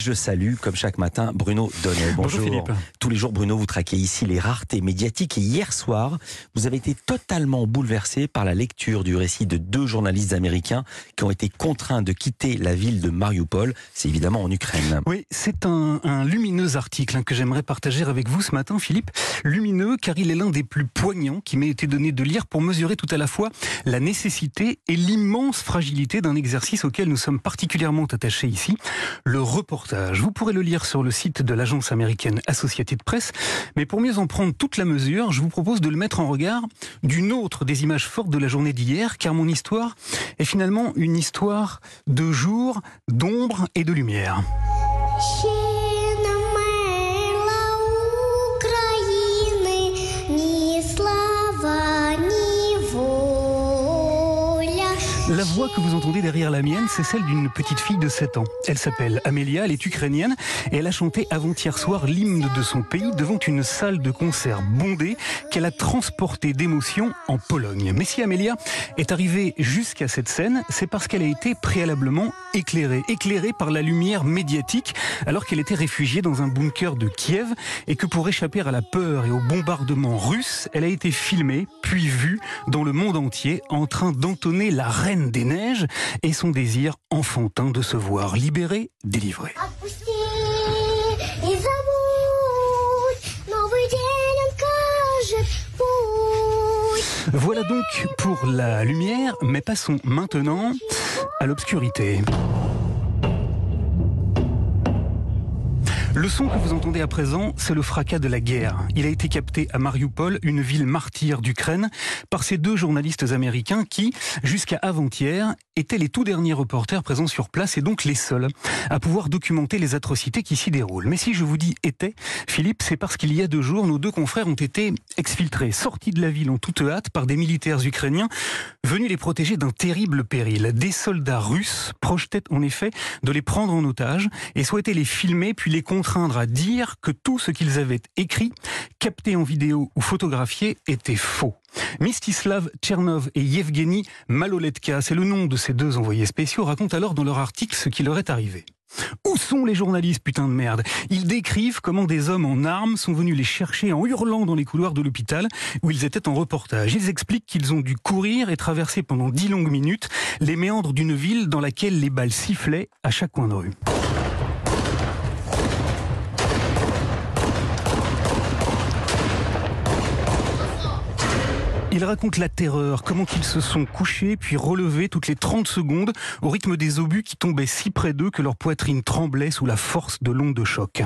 Je salue, comme chaque matin, Bruno Donnet. Bonjour, Philippe. Tous les jours, Bruno, vous traquez ici les raretés médiatiques. Et hier soir, vous avez été totalement bouleversé par la lecture du récit de deux journalistes américains qui ont été contraints de quitter la ville de Mariupol. C'est évidemment en Ukraine. Oui, c'est un, un, lumineux article hein, que j'aimerais partager avec vous ce matin, Philippe. Lumineux car il est l'un des plus poignants qui m'ait été donné de lire pour mesurer tout à la fois la nécessité et l'immense fragilité d'un exercice auquel nous sommes particulièrement attachés ici, le reportage vous pourrez le lire sur le site de l'agence américaine Associated Press, mais pour mieux en prendre toute la mesure, je vous propose de le mettre en regard d'une autre des images fortes de la journée d'hier, car mon histoire est finalement une histoire de jour, d'ombre et de lumière. La voix que vous entendez derrière la mienne, c'est celle d'une petite fille de 7 ans. Elle s'appelle Amélia, elle est ukrainienne et elle a chanté avant-hier soir l'hymne de son pays devant une salle de concert bondée qu'elle a transportée d'émotion en Pologne. Mais si Amélia est arrivée jusqu'à cette scène, c'est parce qu'elle a été préalablement éclairée, éclairée par la lumière médiatique alors qu'elle était réfugiée dans un bunker de Kiev et que pour échapper à la peur et au bombardement russe, elle a été filmée puis vue dans le monde entier en train d'entonner la reine des neiges et son désir enfantin de se voir libéré, délivré. Voilà donc pour la lumière, mais passons maintenant à l'obscurité. Le son que vous entendez à présent, c'est le fracas de la guerre. Il a été capté à Mariupol, une ville martyre d'Ukraine, par ces deux journalistes américains qui, jusqu'à avant-hier, étaient les tout derniers reporters présents sur place et donc les seuls à pouvoir documenter les atrocités qui s'y déroulent. Mais si je vous dis étaient, Philippe, c'est parce qu'il y a deux jours, nos deux confrères ont été exfiltrés, sortis de la ville en toute hâte par des militaires ukrainiens venus les protéger d'un terrible péril. Des soldats russes projetaient en effet de les prendre en otage et souhaitaient les filmer puis les contraindre à dire que tout ce qu'ils avaient écrit, capté en vidéo ou photographié était faux. Mistislav Tchernov et Yevgeny Maloletka, c'est le nom de ces deux envoyés spéciaux, racontent alors dans leur article ce qui leur est arrivé. Où sont les journalistes, putain de merde? Ils décrivent comment des hommes en armes sont venus les chercher en hurlant dans les couloirs de l'hôpital où ils étaient en reportage. Ils expliquent qu'ils ont dû courir et traverser pendant dix longues minutes les méandres d'une ville dans laquelle les balles sifflaient à chaque coin de rue. Ils racontent la terreur, comment ils se sont couchés puis relevés toutes les 30 secondes au rythme des obus qui tombaient si près d'eux que leur poitrine tremblait sous la force de l'onde de choc.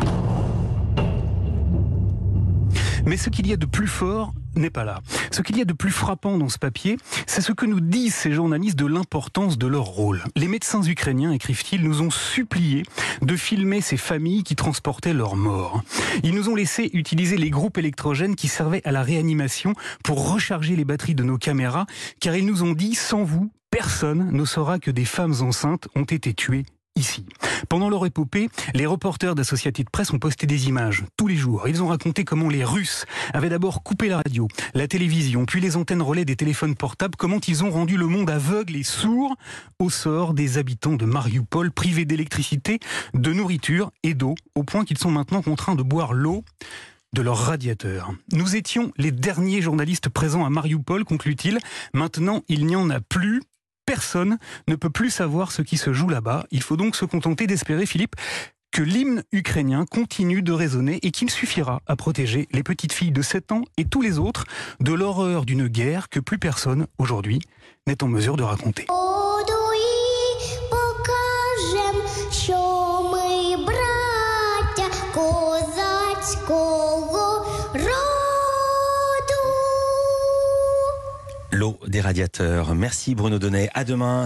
Mais ce qu'il y a de plus fort n'est pas là. Ce qu'il y a de plus frappant dans ce papier, c'est ce que nous disent ces journalistes de l'importance de leur rôle. Les médecins ukrainiens, écrivent-ils, nous ont supplié de filmer ces familles qui transportaient leurs morts. Ils nous ont laissé utiliser les groupes électrogènes qui servaient à la réanimation pour recharger les batteries de nos caméras, car ils nous ont dit, sans vous, personne ne saura que des femmes enceintes ont été tuées ici. Pendant leur épopée, les reporters d'Associated Press ont posté des images tous les jours. Ils ont raconté comment les Russes avaient d'abord coupé la radio, la télévision, puis les antennes relais des téléphones portables, comment ils ont rendu le monde aveugle et sourd au sort des habitants de Mariupol, privés d'électricité, de nourriture et d'eau, au point qu'ils sont maintenant contraints de boire l'eau de leurs radiateurs. Nous étions les derniers journalistes présents à Mariupol, conclut-il. Maintenant, il n'y en a plus personne ne peut plus savoir ce qui se joue là-bas. Il faut donc se contenter d'espérer, Philippe, que l'hymne ukrainien continue de résonner et qu'il suffira à protéger les petites filles de 7 ans et tous les autres de l'horreur d'une guerre que plus personne aujourd'hui n'est en mesure de raconter. L'eau des radiateurs. Merci Bruno Donnet. À demain.